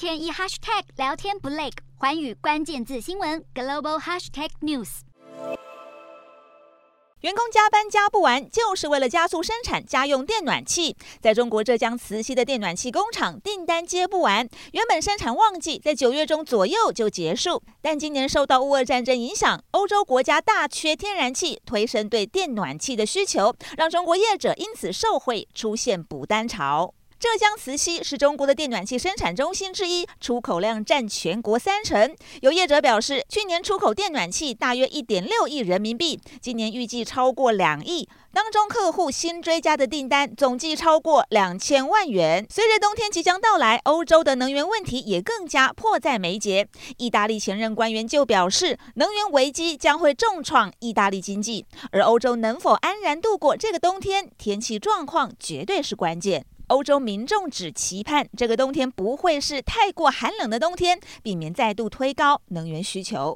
天一 hashtag 聊天不累，环宇关键字新闻 global hashtag news。员工加班加不完，就是为了加速生产家用电暖气。在中国浙江慈溪的电暖气工厂，订单接不完。原本生产旺季在九月中左右就结束，但今年受到乌俄战争影响，欧洲国家大缺天然气，推升对电暖气的需求，让中国业者因此受惠，出现补单潮。浙江慈溪是中国的电暖气生产中心之一，出口量占全国三成。有业者表示，去年出口电暖气大约一点六亿人民币，今年预计超过两亿。当中客户新追加的订单总计超过两千万元。随着冬天即将到来，欧洲的能源问题也更加迫在眉睫。意大利前任官员就表示，能源危机将会重创意大利经济，而欧洲能否安然度过这个冬天，天气状况绝对是关键。欧洲民众只期盼这个冬天不会是太过寒冷的冬天，避免再度推高能源需求。